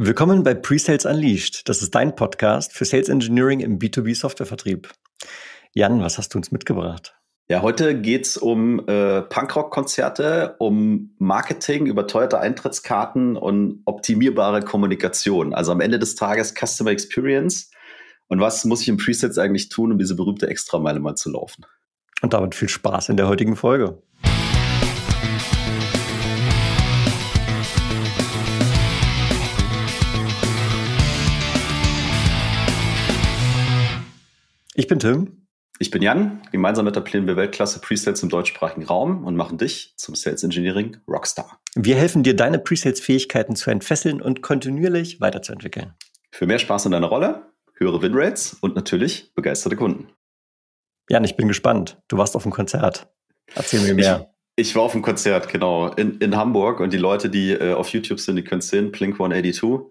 Willkommen bei Presales Unleashed. Das ist dein Podcast für Sales Engineering im B2B Softwarevertrieb. Jan, was hast du uns mitgebracht? Ja, heute geht's um äh, Punkrock-Konzerte, um Marketing, überteuerte Eintrittskarten und optimierbare Kommunikation. Also am Ende des Tages Customer Experience. Und was muss ich im Presets eigentlich tun, um diese berühmte Extrameile mal zu laufen? Und damit viel Spaß in der heutigen Folge. Ich bin Tim. Ich bin Jan. Gemeinsam etablieren wir Weltklasse Presales im deutschsprachigen Raum und machen dich zum Sales Engineering Rockstar. Wir helfen dir, deine Presales-Fähigkeiten zu entfesseln und kontinuierlich weiterzuentwickeln. Für mehr Spaß in deiner Rolle, höhere Winrates und natürlich begeisterte Kunden. Jan, ich bin gespannt. Du warst auf dem Konzert. Erzähl mir mehr. Ich, ich war auf dem Konzert, genau, in, in Hamburg und die Leute, die äh, auf YouTube sind, die können es sehen, Blink 182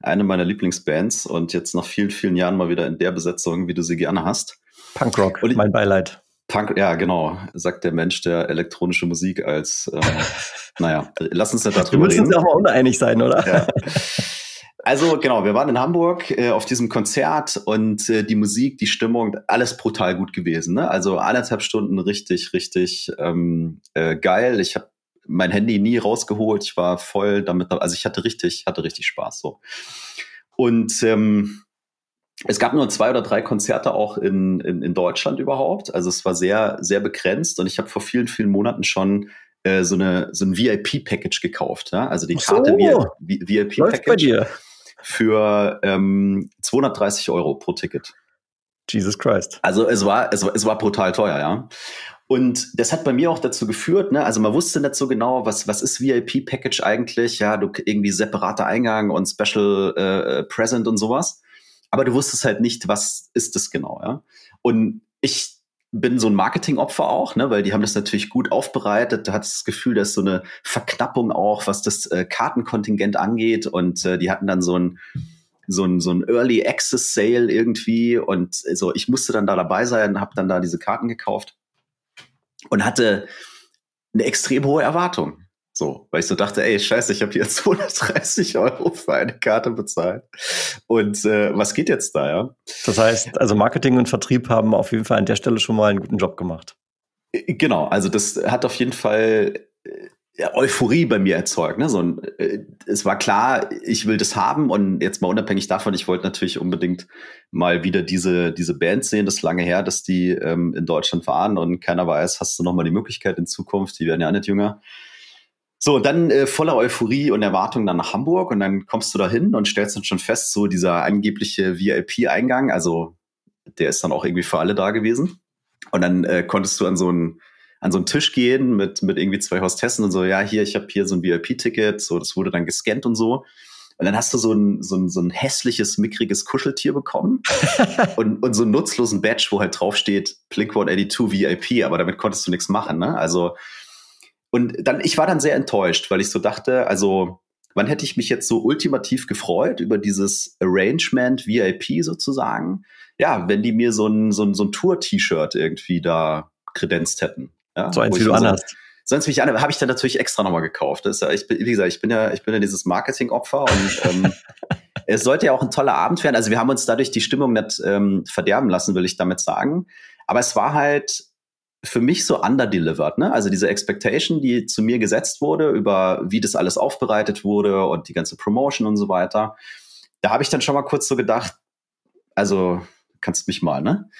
eine meiner Lieblingsbands und jetzt nach vielen, vielen Jahren mal wieder in der Besetzung, wie du sie gerne hast. Punkrock, ich, mein Beileid. Punk, ja, genau, sagt der Mensch, der elektronische Musik als, ähm, naja, lass uns nicht darüber reden. Wir müssen uns auch mal uneinig sein, oder? Ja. Also genau, wir waren in Hamburg äh, auf diesem Konzert und äh, die Musik, die Stimmung, alles brutal gut gewesen. Ne? Also anderthalb Stunden richtig, richtig ähm, äh, geil. Ich habe mein Handy nie rausgeholt. Ich war voll damit, also ich hatte richtig, hatte richtig Spaß so. Und ähm, es gab nur zwei oder drei Konzerte auch in, in, in Deutschland überhaupt. Also es war sehr, sehr begrenzt und ich habe vor vielen, vielen Monaten schon äh, so, eine, so ein VIP-Package gekauft. Ja? Also die Karte so, VIP-Package für ähm, 230 Euro pro Ticket. Jesus Christ. Also es war, es war, es war brutal teuer, ja. Und das hat bei mir auch dazu geführt, ne, also man wusste nicht so genau, was, was ist VIP-Package eigentlich, ja, du irgendwie separater Eingang und Special äh, Present und sowas. Aber du wusstest halt nicht, was ist das genau, ja. Und ich bin so ein Marketingopfer auch, ne, weil die haben das natürlich gut aufbereitet. Da hat das Gefühl, dass so eine Verknappung auch, was das äh, Kartenkontingent angeht. Und äh, die hatten dann so ein so ein, so ein Early Access Sale irgendwie und so ich musste dann da dabei sein, habe dann da diese Karten gekauft und hatte eine extrem hohe Erwartung. So, weil ich so dachte, ey, scheiße, ich habe hier 230 Euro für eine Karte bezahlt. Und äh, was geht jetzt da, ja? Das heißt, also Marketing und Vertrieb haben auf jeden Fall an der Stelle schon mal einen guten Job gemacht. Äh, genau, also das hat auf jeden Fall äh, Euphorie bei mir erzeugt. Ne? So ein, äh, es war klar, ich will das haben und jetzt mal unabhängig davon, ich wollte natürlich unbedingt mal wieder diese, diese Band sehen. Das ist lange her, dass die ähm, in Deutschland waren und keiner weiß, hast du noch mal die Möglichkeit in Zukunft, die werden ja nicht jünger. So, dann äh, voller Euphorie und Erwartung dann nach Hamburg und dann kommst du da hin und stellst dann schon fest, so dieser angebliche VIP-Eingang, also der ist dann auch irgendwie für alle da gewesen. Und dann äh, konntest du an so einen an so einen Tisch gehen mit, mit irgendwie zwei Hostessen und so, ja, hier, ich habe hier so ein VIP-Ticket, so, das wurde dann gescannt und so. Und dann hast du so ein, so ein, so ein hässliches, mickriges Kuscheltier bekommen und, und so einen nutzlosen Badge, wo halt draufsteht Blink 182 VIP, aber damit konntest du nichts machen, ne? Also, und dann, ich war dann sehr enttäuscht, weil ich so dachte, also, wann hätte ich mich jetzt so ultimativ gefreut über dieses Arrangement VIP sozusagen? Ja, wenn die mir so ein, so ein, so ein Tour-T-Shirt irgendwie da kredenzt hätten. Ja, so eins, wie du anhast. Sonst wie ich an, habe ich dann natürlich extra nochmal gekauft. Das ist ja, ich, wie gesagt, ich bin ja, ich bin ja dieses Marketing-Opfer und ähm, es sollte ja auch ein toller Abend werden. Also wir haben uns dadurch die Stimmung nicht ähm, verderben lassen, will ich damit sagen. Aber es war halt für mich so underdelivered, ne? Also diese Expectation, die zu mir gesetzt wurde, über wie das alles aufbereitet wurde und die ganze Promotion und so weiter. Da habe ich dann schon mal kurz so gedacht, also kannst mich mal, ne?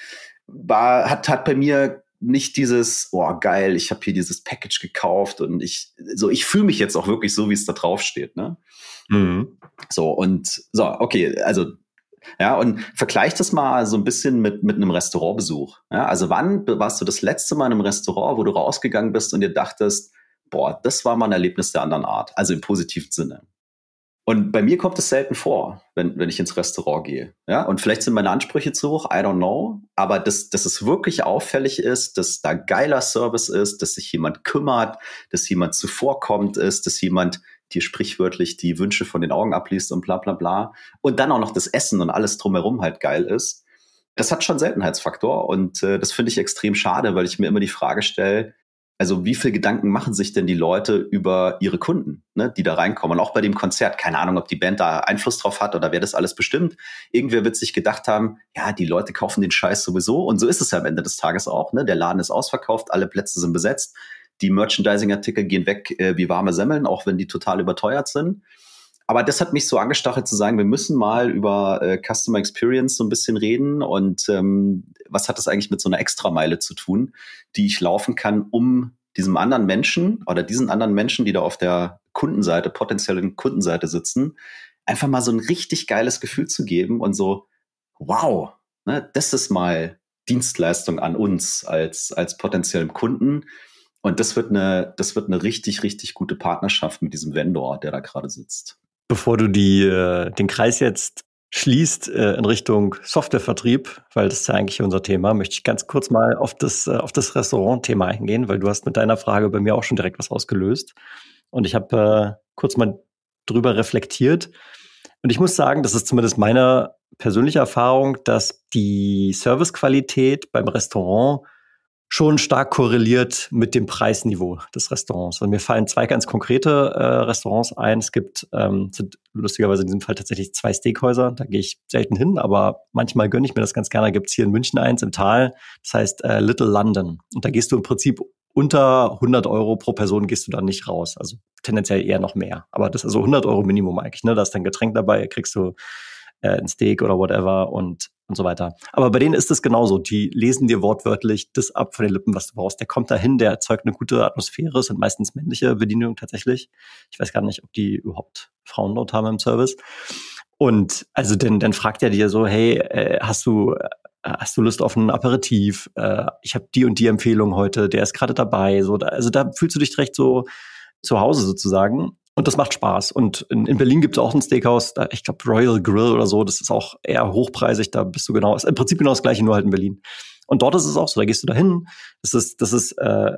War, hat, hat bei mir nicht dieses, oh geil, ich habe hier dieses Package gekauft und ich, so, ich fühle mich jetzt auch wirklich so, wie es da drauf steht, ne? Mhm. So, und so, okay, also, ja, und vergleich das mal so ein bisschen mit, mit einem Restaurantbesuch. Ja? Also, wann warst du das letzte Mal in einem Restaurant, wo du rausgegangen bist und dir dachtest, boah, das war mal ein Erlebnis der anderen Art, also im positiven Sinne. Und bei mir kommt es selten vor, wenn, wenn ich ins Restaurant gehe. Ja, und vielleicht sind meine Ansprüche zu hoch, I don't know. Aber dass, dass es wirklich auffällig ist, dass da geiler Service ist, dass sich jemand kümmert, dass jemand zuvorkommt ist, dass jemand dir sprichwörtlich die Wünsche von den Augen abliest und bla bla bla. Und dann auch noch das Essen und alles drumherum halt geil ist. Das hat schon Seltenheitsfaktor und äh, das finde ich extrem schade, weil ich mir immer die Frage stelle, also wie viel Gedanken machen sich denn die Leute über ihre Kunden, ne, die da reinkommen? Und auch bei dem Konzert, keine Ahnung, ob die Band da Einfluss drauf hat oder wer das alles bestimmt. Irgendwer wird sich gedacht haben, ja, die Leute kaufen den Scheiß sowieso. Und so ist es ja am Ende des Tages auch. Ne? Der Laden ist ausverkauft, alle Plätze sind besetzt. Die Merchandising-Artikel gehen weg äh, wie warme Semmeln, auch wenn die total überteuert sind. Aber das hat mich so angestachelt zu sagen, wir müssen mal über äh, Customer Experience so ein bisschen reden und ähm, was hat das eigentlich mit so einer Extrameile zu tun, die ich laufen kann, um diesem anderen Menschen oder diesen anderen Menschen, die da auf der Kundenseite, potenziellen Kundenseite sitzen, einfach mal so ein richtig geiles Gefühl zu geben und so, wow, ne, das ist mal Dienstleistung an uns als, als potenziellen Kunden. Und das wird eine, das wird eine richtig, richtig gute Partnerschaft mit diesem Vendor, der da gerade sitzt. Bevor du die, äh, den Kreis jetzt schließt äh, in Richtung Softwarevertrieb, weil das ist ja eigentlich unser Thema, möchte ich ganz kurz mal auf das, äh, auf das Restaurant-Thema eingehen, weil du hast mit deiner Frage bei mir auch schon direkt was ausgelöst. Und ich habe äh, kurz mal drüber reflektiert. Und ich muss sagen, das ist zumindest meine persönliche Erfahrung, dass die Servicequalität beim Restaurant schon stark korreliert mit dem Preisniveau des Restaurants. Also mir fallen zwei ganz konkrete äh, Restaurants ein. Es gibt, ähm, sind lustigerweise in diesem Fall tatsächlich zwei Steakhäuser. Da gehe ich selten hin, aber manchmal gönne ich mir das ganz gerne. Da gibt es hier in München eins im Tal. Das heißt äh, Little London. Und da gehst du im Prinzip unter 100 Euro pro Person gehst du dann nicht raus. Also tendenziell eher noch mehr. Aber das ist also 100 Euro Minimum eigentlich. Ne? Da ist dein Getränk dabei, kriegst du äh, ein Steak oder whatever und und so weiter. Aber bei denen ist es genauso. Die lesen dir wortwörtlich das ab von den Lippen, was du brauchst. Der kommt dahin, der erzeugt eine gute Atmosphäre, sind meistens männliche Bedienungen tatsächlich. Ich weiß gar nicht, ob die überhaupt Frauen dort haben im Service. Und also dann, dann fragt er dir so, hey, äh, hast du äh, hast du Lust auf ein Aperitif? Äh, ich habe die und die Empfehlung heute, der ist gerade dabei. So, da, also da fühlst du dich direkt so zu Hause sozusagen. Und das macht Spaß. Und in, in Berlin gibt es auch ein Steakhouse, da, ich glaube Royal Grill oder so, das ist auch eher hochpreisig, da bist du genau, ist im Prinzip genau das gleiche, nur halt in Berlin. Und dort ist es auch so, da gehst du da hin, das ist, das ist äh,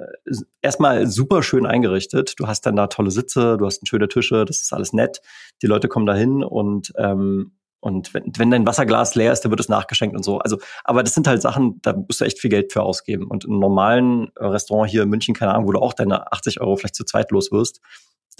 erstmal super schön eingerichtet. Du hast dann da tolle Sitze, du hast schöne Tische, das ist alles nett. Die Leute kommen da hin und ähm, und wenn, wenn dein Wasserglas leer ist, dann wird es nachgeschenkt und so. Also, aber das sind halt Sachen, da musst du echt viel Geld für ausgeben. Und im normalen Restaurant hier in München, keine Ahnung, wo du auch deine 80 Euro vielleicht zu zweit los wirst,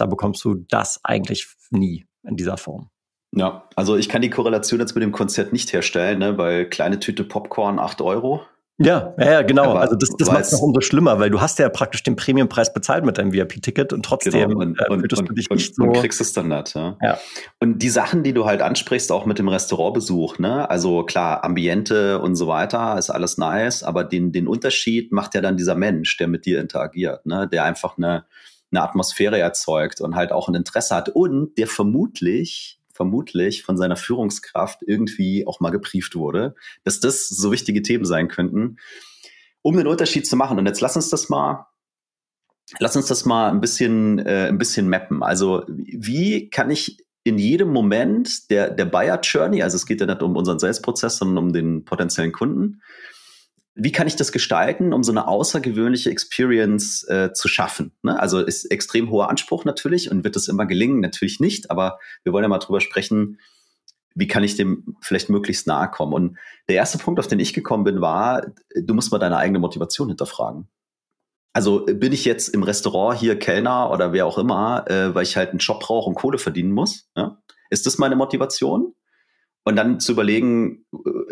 da bekommst du das eigentlich nie in dieser Form. Ja, also ich kann die Korrelation jetzt mit dem Konzert nicht herstellen, ne, weil kleine Tüte Popcorn 8 Euro. Ja, ja, genau. Also das, das macht es noch umso schlimmer, weil du hast ja praktisch den Premiumpreis bezahlt mit deinem VIP-Ticket und trotzdem genau, und, äh, und, und, du dich nicht so. Und kriegst es dann nicht, ja. ja. Und die Sachen, die du halt ansprichst, auch mit dem Restaurantbesuch, ne? Also klar, Ambiente und so weiter ist alles nice, aber den, den Unterschied macht ja dann dieser Mensch, der mit dir interagiert, ne? Der einfach eine eine Atmosphäre erzeugt und halt auch ein Interesse hat und der vermutlich vermutlich von seiner Führungskraft irgendwie auch mal geprieft wurde, dass das so wichtige Themen sein könnten, um den Unterschied zu machen. Und jetzt lass uns das mal, lass uns das mal ein bisschen, äh, ein bisschen mappen. Also wie kann ich in jedem Moment der, der Buyer Journey, also es geht ja nicht um unseren Sales-Prozess, sondern um den potenziellen Kunden, wie kann ich das gestalten, um so eine außergewöhnliche Experience äh, zu schaffen? Ne? Also ist extrem hoher Anspruch natürlich und wird es immer gelingen? Natürlich nicht, aber wir wollen ja mal drüber sprechen, wie kann ich dem vielleicht möglichst nahe kommen? Und der erste Punkt, auf den ich gekommen bin, war, du musst mal deine eigene Motivation hinterfragen. Also bin ich jetzt im Restaurant hier Kellner oder wer auch immer, äh, weil ich halt einen Job brauche und Kohle verdienen muss? Ja? Ist das meine Motivation? Und dann zu überlegen,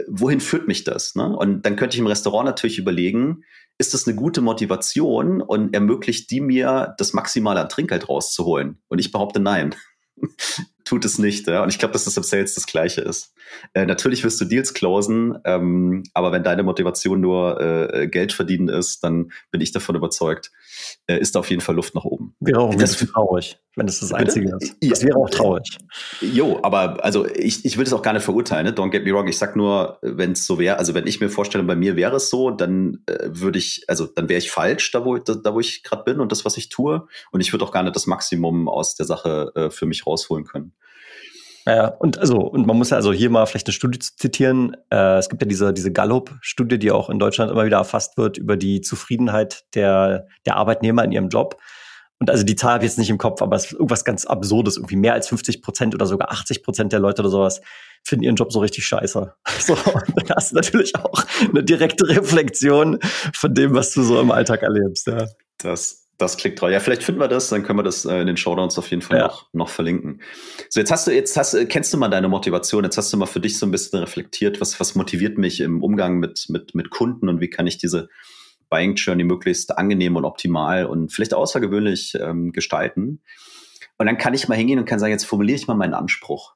wohin führt mich das? Ne? Und dann könnte ich im Restaurant natürlich überlegen, ist das eine gute Motivation und ermöglicht die mir, das Maximale an Trinkgeld rauszuholen? Und ich behaupte nein. Tut es nicht. Ja? Und ich glaube, dass das im Sales das Gleiche ist. Äh, natürlich wirst du Deals closen, ähm, aber wenn deine Motivation nur äh, Geld verdienen ist, dann bin ich davon überzeugt, äh, ist da auf jeden Fall Luft nach oben. Wäre auch das traurig, wenn es das, das Einzige ist. Das wäre auch traurig. Jo, aber also ich, ich will das auch gar nicht verurteilen, ne? don't get me wrong. Ich sag nur, wenn es so wäre, also wenn ich mir vorstelle, bei mir wäre es so, dann äh, würde ich, also dann wäre ich falsch, da wo, da, da wo ich gerade bin und das, was ich tue. Und ich würde auch gar nicht das Maximum aus der Sache äh, für mich rausholen können. Ja, und also, und man muss ja also hier mal vielleicht eine Studie zitieren. Äh, es gibt ja diese, diese Gallup-Studie, die auch in Deutschland immer wieder erfasst wird über die Zufriedenheit der, der Arbeitnehmer in ihrem Job. Und also die Zahl habe ich jetzt nicht im Kopf, aber es ist irgendwas ganz Absurdes. Irgendwie mehr als 50 Prozent oder sogar 80 Prozent der Leute oder sowas finden ihren Job so richtig scheiße. So, hast du natürlich auch eine direkte Reflexion von dem, was du so im Alltag erlebst. Ja. Das, das klingt toll. Ja, vielleicht finden wir das, dann können wir das äh, in den Showdowns auf jeden Fall ja. noch, noch verlinken. So, jetzt hast du, jetzt hast, kennst du mal deine Motivation, jetzt hast du mal für dich so ein bisschen reflektiert, was, was motiviert mich im Umgang mit, mit, mit Kunden und wie kann ich diese Buying Journey möglichst angenehm und optimal und vielleicht außergewöhnlich ähm, gestalten. Und dann kann ich mal hingehen und kann sagen, jetzt formuliere ich mal meinen Anspruch.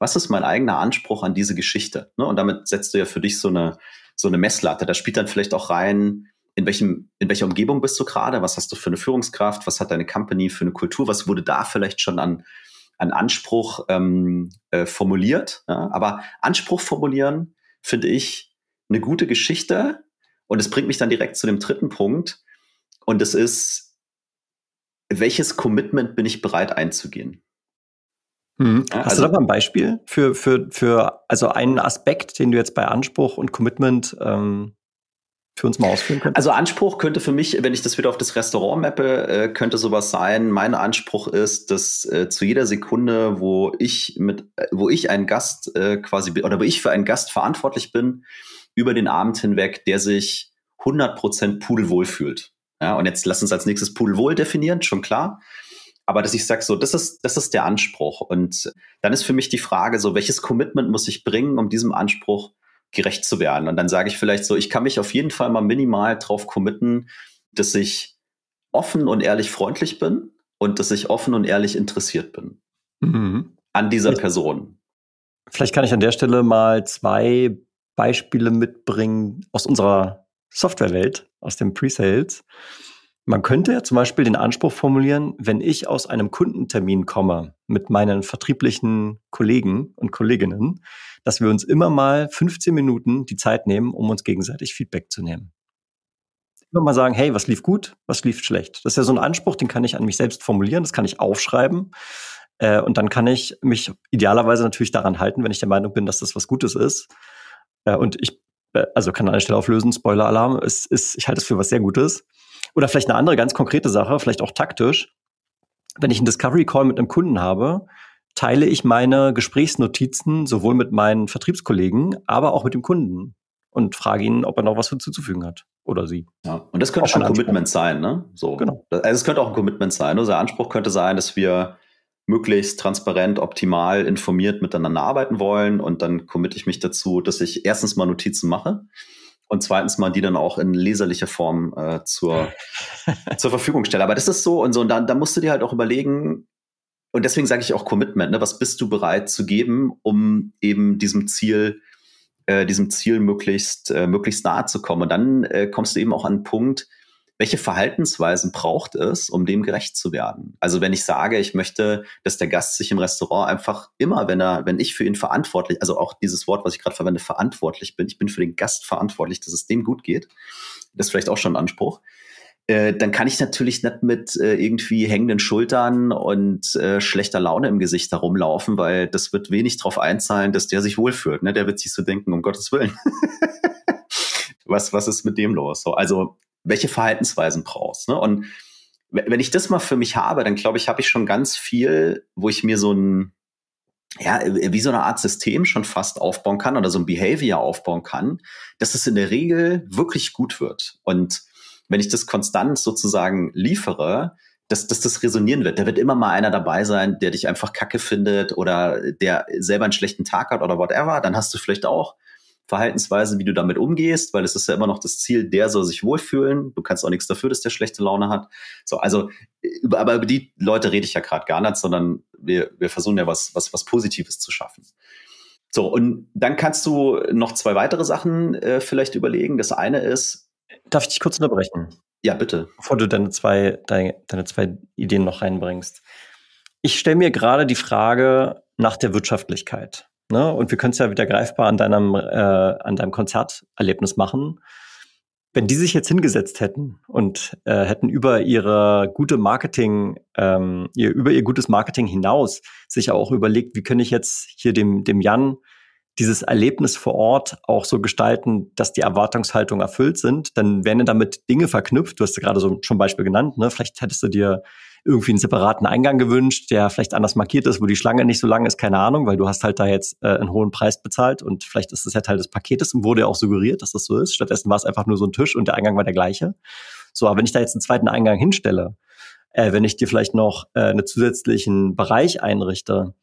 Was ist mein eigener Anspruch an diese Geschichte? Ne? Und damit setzt du ja für dich so eine, so eine Messlatte. Da spielt dann vielleicht auch rein, in welchem, in welcher Umgebung bist du gerade? Was hast du für eine Führungskraft? Was hat deine Company für eine Kultur? Was wurde da vielleicht schon an, an Anspruch ähm, äh, formuliert? Ja? Aber Anspruch formulieren finde ich eine gute Geschichte. Und es bringt mich dann direkt zu dem dritten Punkt. Und es ist, welches Commitment bin ich bereit einzugehen? Mhm. Hast also, du da mal ein Beispiel für, für, für also einen Aspekt, den du jetzt bei Anspruch und Commitment ähm, für uns mal ausführen könntest? Also Anspruch könnte für mich, wenn ich das wieder auf das Restaurant mappe, äh, könnte sowas sein. Mein Anspruch ist, dass äh, zu jeder Sekunde, wo ich mit, wo ich ein Gast äh, quasi oder wo ich für einen Gast verantwortlich bin, über den Abend hinweg, der sich 100% pudelwohl fühlt. Ja, und jetzt lass uns als nächstes pudelwohl definieren, schon klar. Aber dass ich sage, so, das ist, das ist der Anspruch. Und dann ist für mich die Frage, so, welches Commitment muss ich bringen, um diesem Anspruch gerecht zu werden? Und dann sage ich vielleicht so, ich kann mich auf jeden Fall mal minimal drauf committen, dass ich offen und ehrlich freundlich bin und dass ich offen und ehrlich interessiert bin mhm. an dieser Person. Vielleicht kann ich an der Stelle mal zwei Beispiele mitbringen aus unserer Softwarewelt, aus dem Pre-Sales. Man könnte ja zum Beispiel den Anspruch formulieren, wenn ich aus einem Kundentermin komme mit meinen vertrieblichen Kollegen und Kolleginnen, dass wir uns immer mal 15 Minuten die Zeit nehmen, um uns gegenseitig Feedback zu nehmen. Immer mal sagen, hey, was lief gut, was lief schlecht. Das ist ja so ein Anspruch, den kann ich an mich selbst formulieren, das kann ich aufschreiben. Äh, und dann kann ich mich idealerweise natürlich daran halten, wenn ich der Meinung bin, dass das was Gutes ist. Äh, und ich, äh, also kann an der Stelle auflösen, Spoiler-Alarm, es ist, ich halte es für was sehr Gutes. Oder vielleicht eine andere ganz konkrete Sache, vielleicht auch taktisch. Wenn ich einen Discovery Call mit einem Kunden habe, teile ich meine Gesprächsnotizen sowohl mit meinen Vertriebskollegen, aber auch mit dem Kunden und frage ihn, ob er noch was hinzuzufügen hat oder sie. Ja, und das könnte auch schon ein Commitment sein, ne? So. Genau. Also es könnte auch ein Commitment sein. Unser Anspruch könnte sein, dass wir möglichst transparent, optimal informiert miteinander arbeiten wollen und dann committe ich mich dazu, dass ich erstens mal Notizen mache und zweitens mal die dann auch in leserlicher Form äh, zur, zur Verfügung stelle. Aber das ist so und so. Und da, da musst du dir halt auch überlegen, und deswegen sage ich auch Commitment, ne? was bist du bereit zu geben, um eben diesem Ziel, äh, diesem Ziel möglichst, äh, möglichst nahe zu kommen. Und dann äh, kommst du eben auch an einen Punkt, welche Verhaltensweisen braucht es, um dem gerecht zu werden? Also wenn ich sage, ich möchte, dass der Gast sich im Restaurant einfach immer, wenn er, wenn ich für ihn verantwortlich, also auch dieses Wort, was ich gerade verwende, verantwortlich bin, ich bin für den Gast verantwortlich, dass es dem gut geht. Das ist vielleicht auch schon ein Anspruch. Äh, dann kann ich natürlich nicht mit äh, irgendwie hängenden Schultern und äh, schlechter Laune im Gesicht herumlaufen, weil das wird wenig darauf einzahlen, dass der sich wohlfühlt. Ne? Der wird sich so denken, um Gottes Willen. was, was ist mit dem los? So, also welche Verhaltensweisen brauchst. Ne? Und wenn ich das mal für mich habe, dann glaube ich, habe ich schon ganz viel, wo ich mir so ein, ja, wie so eine Art System schon fast aufbauen kann oder so ein Behavior aufbauen kann, dass es in der Regel wirklich gut wird. Und wenn ich das konstant sozusagen liefere, dass, dass das resonieren wird. Da wird immer mal einer dabei sein, der dich einfach kacke findet oder der selber einen schlechten Tag hat oder whatever. Dann hast du vielleicht auch Verhaltensweisen, wie du damit umgehst, weil es ist ja immer noch das Ziel, der soll sich wohlfühlen. Du kannst auch nichts dafür, dass der schlechte Laune hat. So, also, über, aber über die Leute rede ich ja gerade gar nicht, sondern wir, wir versuchen ja was, was, was Positives zu schaffen. So, und dann kannst du noch zwei weitere Sachen äh, vielleicht überlegen. Das eine ist. Darf ich dich kurz unterbrechen? Ja, bitte. Bevor du deine zwei, deine, deine zwei Ideen noch reinbringst. Ich stelle mir gerade die Frage nach der Wirtschaftlichkeit. Ne? Und wir können es ja wieder greifbar an deinem, äh, an deinem Konzerterlebnis machen. Wenn die sich jetzt hingesetzt hätten und äh, hätten über ihre gute Marketing, ähm, ihr, über ihr gutes Marketing hinaus sich auch überlegt, wie kann ich jetzt hier dem, dem Jan dieses Erlebnis vor Ort auch so gestalten, dass die Erwartungshaltung erfüllt sind, dann wären damit Dinge verknüpft. Du hast ja gerade so schon Beispiel genannt. Ne? Vielleicht hättest du dir irgendwie einen separaten Eingang gewünscht, der vielleicht anders markiert ist, wo die Schlange nicht so lang ist, keine Ahnung, weil du hast halt da jetzt äh, einen hohen Preis bezahlt und vielleicht ist das ja Teil des Paketes und wurde ja auch suggeriert, dass das so ist. Stattdessen war es einfach nur so ein Tisch und der Eingang war der gleiche. So, aber wenn ich da jetzt einen zweiten Eingang hinstelle, äh, wenn ich dir vielleicht noch äh, einen zusätzlichen Bereich einrichte,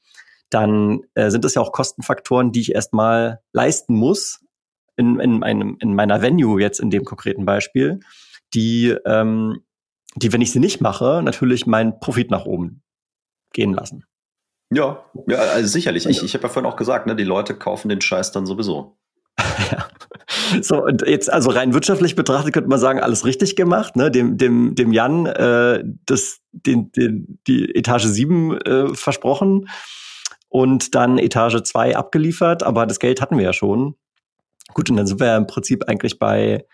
dann äh, sind das ja auch Kostenfaktoren, die ich erstmal leisten muss in, in, einem, in meiner Venue jetzt in dem konkreten Beispiel, die, ähm, die, wenn ich sie nicht mache, natürlich meinen Profit nach oben gehen lassen. Ja, ja, also sicherlich. Ich, ich habe ja vorhin auch gesagt, ne, die Leute kaufen den Scheiß dann sowieso. ja. So, und jetzt, also rein wirtschaftlich betrachtet, könnte man sagen, alles richtig gemacht, ne? Dem, dem, dem Jan äh, das, den, den, die Etage 7 äh, versprochen und dann Etage 2 abgeliefert, aber das Geld hatten wir ja schon. Gut, und dann sind wir ja im Prinzip eigentlich bei,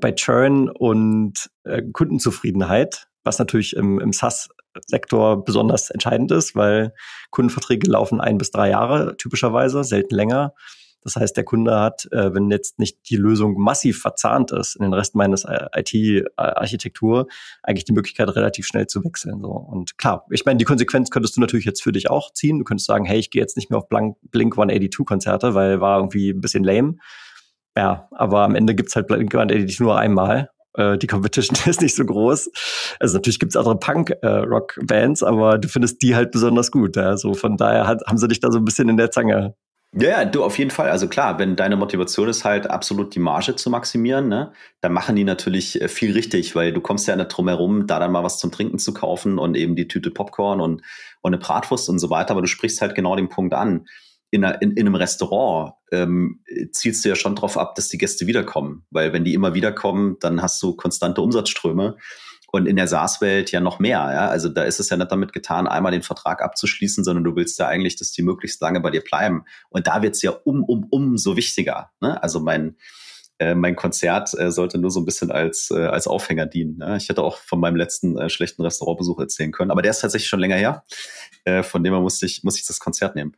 bei Churn und äh, Kundenzufriedenheit, was natürlich im, im SaaS-Sektor besonders entscheidend ist, weil Kundenverträge laufen ein bis drei Jahre typischerweise, selten länger. Das heißt, der Kunde hat, äh, wenn jetzt nicht die Lösung massiv verzahnt ist in den Rest meines äh, IT-Architektur, eigentlich die Möglichkeit, relativ schnell zu wechseln. So. Und klar, ich meine, die Konsequenz könntest du natürlich jetzt für dich auch ziehen. Du könntest sagen, hey, ich gehe jetzt nicht mehr auf Blink 182-Konzerte, weil war irgendwie ein bisschen lame. Ja, aber am Ende gibt's halt Blink 182 nur einmal äh, die Competition ist nicht so groß. Also natürlich gibt's andere Punk-Rock-Bands, äh, aber du findest die halt besonders gut. Ja? So von daher hat, haben sie dich da so ein bisschen in der Zange. Ja, du auf jeden Fall. Also klar, wenn deine Motivation ist halt absolut die Marge zu maximieren, ne, dann machen die natürlich äh, viel richtig, weil du kommst ja nicht drum herum, da dann mal was zum Trinken zu kaufen und eben die Tüte Popcorn und, und eine Bratwurst und so weiter. Aber du sprichst halt genau den Punkt an. In, einer, in, in einem Restaurant ähm, zielst du ja schon drauf ab, dass die Gäste wiederkommen. Weil wenn die immer wiederkommen, dann hast du konstante Umsatzströme. Und in der SaaS-Welt ja noch mehr. Ja? Also da ist es ja nicht damit getan, einmal den Vertrag abzuschließen, sondern du willst ja eigentlich, dass die möglichst lange bei dir bleiben. Und da wird es ja um, um, um so wichtiger. Ne? Also mein, äh, mein Konzert äh, sollte nur so ein bisschen als, äh, als Aufhänger dienen. Ne? Ich hätte auch von meinem letzten äh, schlechten Restaurantbesuch erzählen können, aber der ist tatsächlich schon länger her. Äh, von dem her musste ich, muss ich das Konzert nehmen.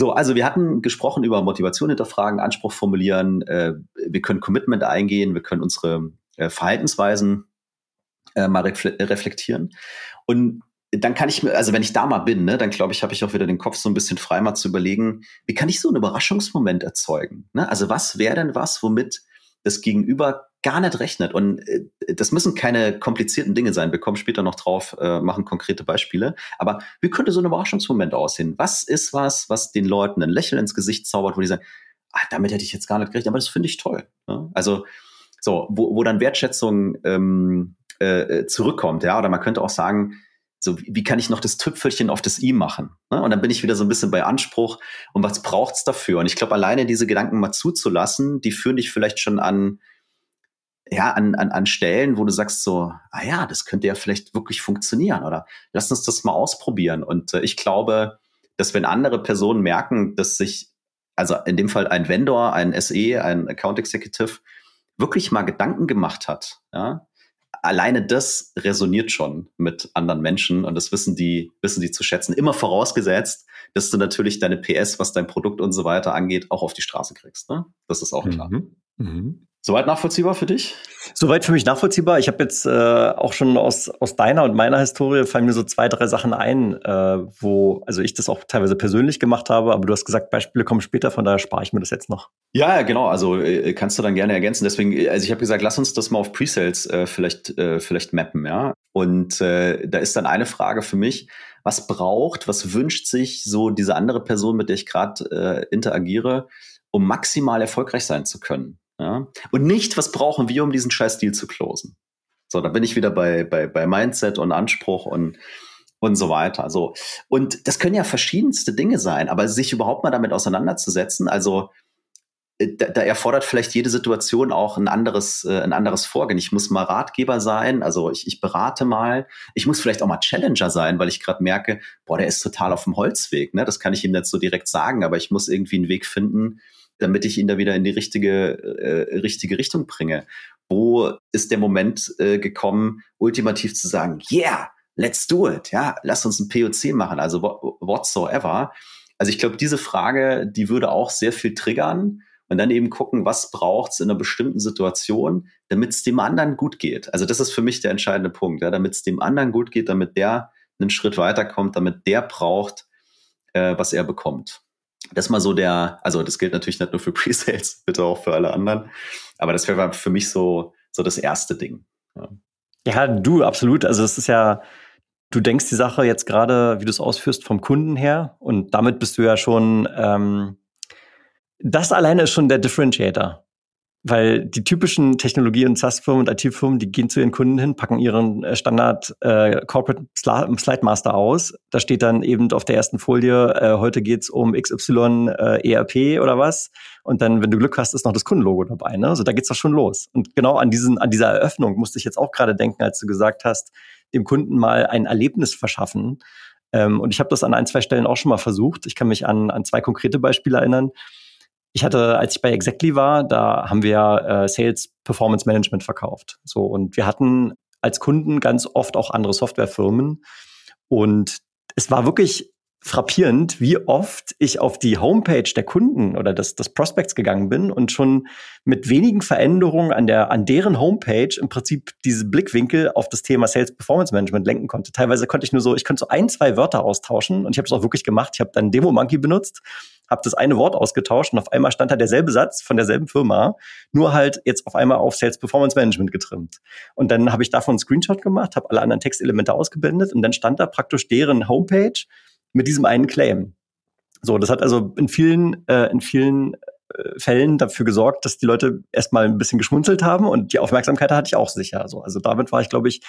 So, also wir hatten gesprochen über Motivation hinterfragen, Anspruch formulieren. Äh, wir können Commitment eingehen, wir können unsere äh, Verhaltensweisen äh, mal reflektieren. Und dann kann ich mir, also wenn ich da mal bin, ne, dann glaube ich, habe ich auch wieder den Kopf so ein bisschen frei, mal zu überlegen, wie kann ich so einen Überraschungsmoment erzeugen? Ne? Also was wäre denn was, womit das Gegenüber gar nicht rechnet? Und äh, das müssen keine komplizierten Dinge sein. Wir kommen später noch drauf, äh, machen konkrete Beispiele. Aber wie könnte so ein Überraschungsmoment aussehen? Was ist was, was den Leuten ein Lächeln ins Gesicht zaubert, wo die sagen, ah, damit hätte ich jetzt gar nicht gerechnet, aber das finde ich toll. Ne? Also so, wo, wo dann Wertschätzung ähm, äh, zurückkommt, ja, oder man könnte auch sagen, so, wie kann ich noch das Tüpfelchen auf das I machen? Ne? Und dann bin ich wieder so ein bisschen bei Anspruch. Und was braucht's dafür? Und ich glaube, alleine diese Gedanken mal zuzulassen, die führen dich vielleicht schon an, ja, an, an, an Stellen, wo du sagst so, ah ja, das könnte ja vielleicht wirklich funktionieren oder lass uns das mal ausprobieren. Und äh, ich glaube, dass wenn andere Personen merken, dass sich, also in dem Fall ein Vendor, ein SE, ein Account Executive, wirklich mal Gedanken gemacht hat, ja, alleine das resoniert schon mit anderen Menschen und das wissen die, wissen die zu schätzen. Immer vorausgesetzt, dass du natürlich deine PS, was dein Produkt und so weiter angeht, auch auf die Straße kriegst. Ne? Das ist auch klar. Mhm. Mhm. Soweit nachvollziehbar für dich? Soweit für mich nachvollziehbar. Ich habe jetzt äh, auch schon aus, aus deiner und meiner Historie fallen mir so zwei, drei Sachen ein, äh, wo also ich das auch teilweise persönlich gemacht habe, aber du hast gesagt, Beispiele kommen später, von daher spare ich mir das jetzt noch. Ja, genau. Also äh, kannst du dann gerne ergänzen. Deswegen, also ich habe gesagt, lass uns das mal auf Presales äh, vielleicht, äh, vielleicht mappen, ja. Und äh, da ist dann eine Frage für mich, was braucht, was wünscht sich so diese andere Person, mit der ich gerade äh, interagiere, um maximal erfolgreich sein zu können? Ja? Und nicht, was brauchen wir, um diesen scheiß Deal zu closen. So, da bin ich wieder bei, bei, bei Mindset und Anspruch und, und so weiter. So. Und das können ja verschiedenste Dinge sein, aber sich überhaupt mal damit auseinanderzusetzen, also äh, da, da erfordert vielleicht jede Situation auch ein anderes, äh, ein anderes Vorgehen. Ich muss mal Ratgeber sein, also ich, ich berate mal. Ich muss vielleicht auch mal Challenger sein, weil ich gerade merke, boah, der ist total auf dem Holzweg. Ne? Das kann ich ihm nicht so direkt sagen, aber ich muss irgendwie einen Weg finden, damit ich ihn da wieder in die richtige, äh, richtige Richtung bringe? Wo ist der Moment äh, gekommen, ultimativ zu sagen, yeah, let's do it, ja, lass uns ein POC machen, also whatsoever. Also ich glaube, diese Frage, die würde auch sehr viel triggern und dann eben gucken, was braucht es in einer bestimmten Situation, damit es dem anderen gut geht. Also das ist für mich der entscheidende Punkt, ja, damit es dem anderen gut geht, damit der einen Schritt weiterkommt, damit der braucht, äh, was er bekommt. Das ist mal so der, also das gilt natürlich nicht nur für Presales, bitte auch für alle anderen. Aber das wäre für mich so, so das erste Ding. Ja. Ja, du, absolut. Also es ist ja, du denkst die Sache jetzt gerade, wie du es ausführst, vom Kunden her und damit bist du ja schon, ähm, das alleine ist schon der Differentiator. Weil die typischen Technologie- und SaaS-Firmen und IT-Firmen, die gehen zu ihren Kunden hin, packen ihren äh, Standard äh, Corporate Slide Master aus. Da steht dann eben auf der ersten Folie, äh, heute geht's um XY äh, ERP oder was. Und dann, wenn du Glück hast, ist noch das Kundenlogo dabei. Ne? Also da geht's doch schon los. Und genau an, diesen, an dieser Eröffnung musste ich jetzt auch gerade denken, als du gesagt hast, dem Kunden mal ein Erlebnis verschaffen. Ähm, und ich habe das an ein, zwei Stellen auch schon mal versucht. Ich kann mich an, an zwei konkrete Beispiele erinnern ich hatte, als ich bei Exactly war, da haben wir äh, Sales Performance Management verkauft. So und wir hatten als Kunden ganz oft auch andere Softwarefirmen und es war wirklich frappierend, wie oft ich auf die Homepage der Kunden oder des, des Prospects gegangen bin und schon mit wenigen Veränderungen an der an deren Homepage im Prinzip diese Blickwinkel auf das Thema Sales Performance Management lenken konnte. Teilweise konnte ich nur so, ich konnte so ein, zwei Wörter austauschen und ich habe es auch wirklich gemacht. Ich habe dann Demo Monkey benutzt habe das eine Wort ausgetauscht und auf einmal stand da derselbe Satz von derselben Firma, nur halt jetzt auf einmal auf Sales Performance Management getrimmt. Und dann habe ich davon einen Screenshot gemacht, habe alle anderen Textelemente ausgeblendet und dann stand da praktisch deren Homepage mit diesem einen Claim. So, das hat also in vielen, äh, in vielen äh, Fällen dafür gesorgt, dass die Leute erstmal ein bisschen geschmunzelt haben und die Aufmerksamkeit hatte ich auch sicher. So, also damit war ich, glaube ich,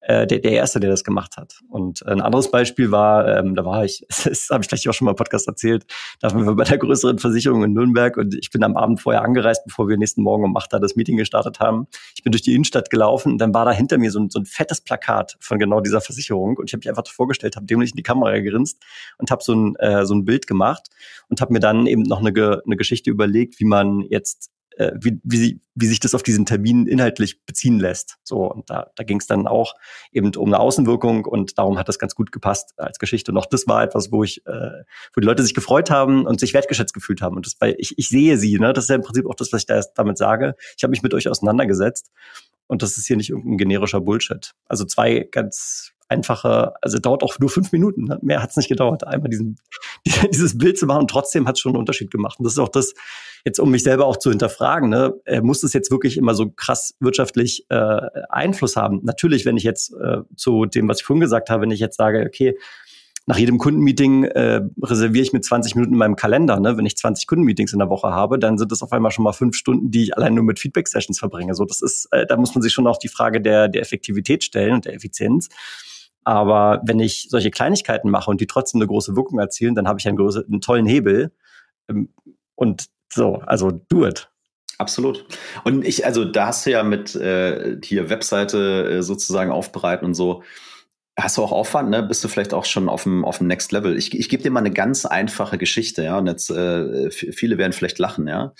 äh, der, der Erste, der das gemacht hat. Und ein anderes Beispiel war, ähm, da war ich, das habe ich gleich auch schon mal im Podcast erzählt, da waren wir bei der größeren Versicherung in Nürnberg und ich bin am Abend vorher angereist, bevor wir nächsten Morgen um 8 Uhr das Meeting gestartet haben. Ich bin durch die Innenstadt gelaufen und dann war da hinter mir so ein, so ein fettes Plakat von genau dieser Versicherung und ich habe mich einfach vorgestellt, habe dämlich in die Kamera gerinst und habe so ein, äh, so ein Bild gemacht und habe mir dann eben noch eine, eine Geschichte überlegt, wie man jetzt äh, wie, wie, wie sich das auf diesen Termin inhaltlich beziehen lässt. So, und da, da ging es dann auch eben um eine Außenwirkung und darum hat das ganz gut gepasst als Geschichte. Und auch das war etwas, wo ich, äh, wo die Leute sich gefreut haben und sich wertgeschätzt gefühlt haben. Und das, weil ich, ich sehe sie, ne? Das ist ja im Prinzip auch das, was ich da damit sage. Ich habe mich mit euch auseinandergesetzt und das ist hier nicht irgendein generischer Bullshit. Also zwei ganz einfache, also dauert auch nur fünf Minuten. Ne? Mehr hat es nicht gedauert, einmal diesen, dieses Bild zu machen und trotzdem hat es schon einen Unterschied gemacht. Und das ist auch das, jetzt um mich selber auch zu hinterfragen, ne, äh, muss es jetzt wirklich immer so krass wirtschaftlich äh, Einfluss haben? Natürlich, wenn ich jetzt äh, zu dem, was ich vorhin gesagt habe, wenn ich jetzt sage, okay, nach jedem Kundenmeeting äh, reserviere ich mir 20 Minuten in meinem Kalender. Ne? Wenn ich 20 Kundenmeetings in der Woche habe, dann sind das auf einmal schon mal fünf Stunden, die ich allein nur mit Feedback-Sessions verbringe. So, das ist, äh, da muss man sich schon auch die Frage der, der Effektivität stellen und der Effizienz. Aber wenn ich solche Kleinigkeiten mache und die trotzdem eine große Wirkung erzielen, dann habe ich einen, großen, einen tollen Hebel. Ähm, und so, also do it. Absolut. Und ich, also da hast du ja mit äh, hier Webseite äh, sozusagen aufbereiten und so. Hast du auch Aufwand, ne? Bist du vielleicht auch schon auf dem, auf dem Next Level? Ich, ich gebe dir mal eine ganz einfache Geschichte, ja. Und jetzt äh, viele werden vielleicht lachen, ja.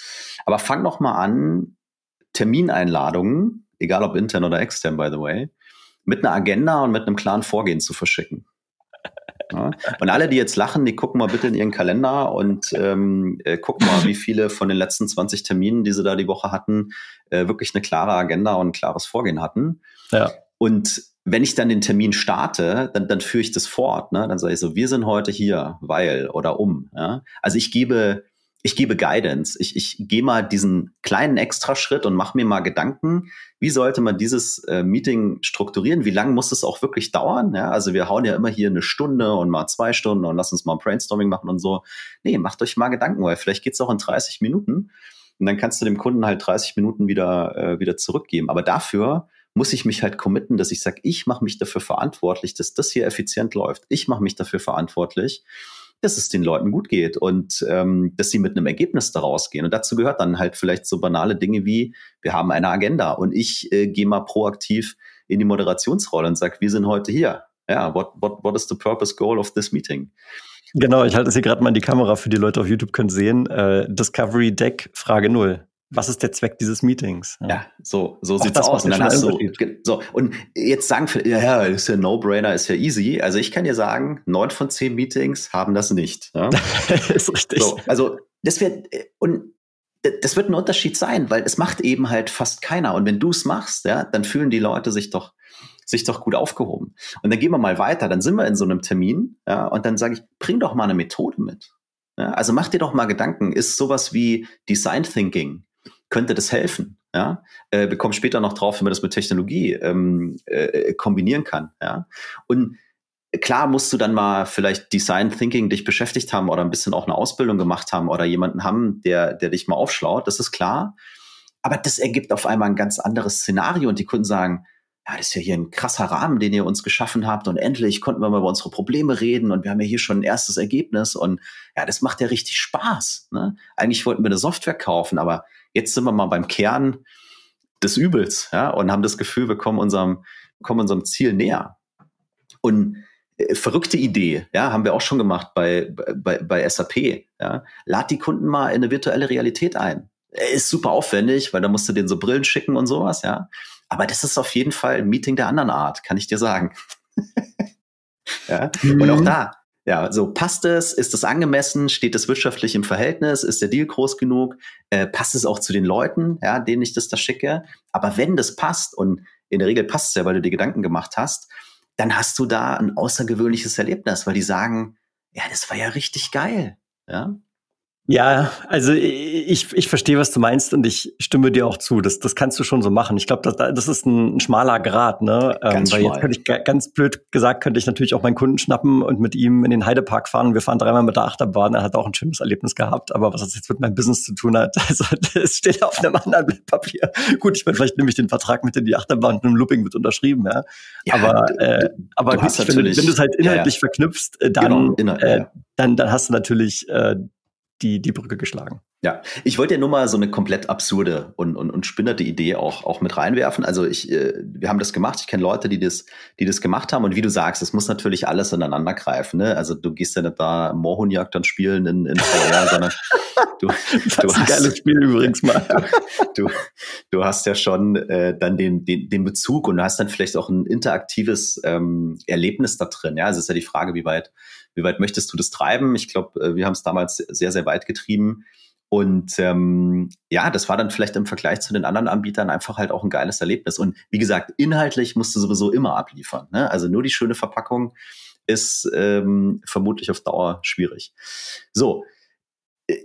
Aber fang noch mal an, Termineinladungen, egal ob intern oder extern, by the way, mit einer Agenda und mit einem klaren Vorgehen zu verschicken. Ja. Und alle, die jetzt lachen, die gucken mal bitte in ihren Kalender und ähm, äh, gucken mal, wie viele von den letzten 20 Terminen, die sie da die Woche hatten, äh, wirklich eine klare Agenda und ein klares Vorgehen hatten. Ja. Und wenn ich dann den Termin starte, dann, dann führe ich das fort. Ne? Dann sage ich so, wir sind heute hier, weil oder um. Ja? Also ich gebe ich gebe Guidance. Ich, ich gehe mal diesen kleinen Extraschritt und mache mir mal Gedanken, wie sollte man dieses äh, Meeting strukturieren? Wie lange muss es auch wirklich dauern? Ja, also wir hauen ja immer hier eine Stunde und mal zwei Stunden und lass uns mal ein Brainstorming machen und so. Nee, macht euch mal Gedanken, weil vielleicht geht's auch in 30 Minuten und dann kannst du dem Kunden halt 30 Minuten wieder, äh, wieder zurückgeben. Aber dafür muss ich mich halt committen, dass ich sage, ich mache mich dafür verantwortlich, dass das hier effizient läuft. Ich mache mich dafür verantwortlich dass es den Leuten gut geht und ähm, dass sie mit einem Ergebnis daraus gehen. Und dazu gehört dann halt vielleicht so banale Dinge wie, wir haben eine Agenda und ich äh, gehe mal proaktiv in die Moderationsrolle und sage, wir sind heute hier. Ja, what, what, what is the purpose goal of this meeting? Genau, ich halte es hier gerade mal in die Kamera für die Leute auf YouTube können sehen. Äh, Discovery Deck Frage null was ist der Zweck dieses Meetings? Ja, ja so, so sieht's aus. Und dann hast du, so, und jetzt sagen, für, ja, ja, ist ja No-Brainer, ist ja easy. Also ich kann dir sagen, neun von zehn Meetings haben das nicht. Ja? ist richtig. So, also, das wird, und das wird ein Unterschied sein, weil es macht eben halt fast keiner. Und wenn du es machst, ja, dann fühlen die Leute sich doch, sich doch gut aufgehoben. Und dann gehen wir mal weiter. Dann sind wir in so einem Termin, ja, und dann sage ich, bring doch mal eine Methode mit. Ja, also mach dir doch mal Gedanken. Ist sowas wie Design Thinking könnte das helfen. Ja, äh, wir kommen später noch drauf, wie man das mit Technologie ähm, äh, kombinieren kann. Ja, und klar musst du dann mal vielleicht Design Thinking dich beschäftigt haben oder ein bisschen auch eine Ausbildung gemacht haben oder jemanden haben, der, der dich mal aufschlaut. Das ist klar. Aber das ergibt auf einmal ein ganz anderes Szenario und die Kunden sagen, ja, das ist ja hier ein krasser Rahmen, den ihr uns geschaffen habt und endlich konnten wir mal über unsere Probleme reden und wir haben ja hier schon ein erstes Ergebnis und ja, das macht ja richtig Spaß. Ne? Eigentlich wollten wir eine Software kaufen, aber jetzt sind wir mal beim Kern des Übels ja, und haben das Gefühl, wir kommen unserem, kommen unserem Ziel näher. Und äh, verrückte Idee, ja, haben wir auch schon gemacht bei, bei, bei SAP. Ja. Lad die Kunden mal in eine virtuelle Realität ein. Ist super aufwendig, weil da musst du denen so Brillen schicken und sowas, ja. Aber das ist auf jeden Fall ein Meeting der anderen Art, kann ich dir sagen. ja? Mhm. Und auch mhm. da, ja, so passt es, ist es angemessen, steht es wirtschaftlich im Verhältnis, ist der Deal groß genug, äh, passt es auch zu den Leuten, ja, denen ich das da schicke. Aber wenn das passt und in der Regel passt es ja, weil du dir Gedanken gemacht hast, dann hast du da ein außergewöhnliches Erlebnis, weil die sagen, ja, das war ja richtig geil. Ja, ja, also ich, ich verstehe, was du meinst und ich stimme dir auch zu. Das, das kannst du schon so machen. Ich glaube, das, das ist ein, ein schmaler Grad, ne? Ähm, ganz ähm, weil jetzt könnte ich ganz blöd gesagt, könnte ich natürlich auch meinen Kunden schnappen und mit ihm in den Heidepark fahren. Wir fahren dreimal mit der Achterbahn. Er hat auch ein schönes Erlebnis gehabt. Aber was das jetzt mit meinem Business zu tun hat, also das steht auf einem anderen Blatt Papier. Gut, ich meine, vielleicht nehme ich den Vertrag mit in die Achterbahn und im Looping wird unterschrieben, ja. ja aber äh, aber gut, wenn, wenn du es halt inhaltlich ja, ja. verknüpfst, äh, dann, genau, äh, dann, dann hast du natürlich äh, die, die Brücke geschlagen. Ja, ich wollte ja nur mal so eine komplett absurde und, und, und spinnerte Idee auch, auch mit reinwerfen. Also ich, äh, wir haben das gemacht. Ich kenne Leute, die das, die das gemacht haben. Und wie du sagst, es muss natürlich alles ineinander greifen. Ne? Also du gehst ja nicht da Moorhuhnjagd dann spielen in, in VR, sondern du, das du hast ein geiles Spiel übrigens mal. Du, du, du hast ja schon äh, dann den, den, den Bezug und du hast dann vielleicht auch ein interaktives ähm, Erlebnis da drin. Ja, also es ist ja die Frage, wie weit wie weit möchtest du das treiben? Ich glaube, äh, wir haben es damals sehr, sehr weit getrieben. Und ähm, ja, das war dann vielleicht im Vergleich zu den anderen Anbietern einfach halt auch ein geiles Erlebnis. Und wie gesagt, inhaltlich musst du sowieso immer abliefern. Ne? Also nur die schöne Verpackung ist ähm, vermutlich auf Dauer schwierig. So,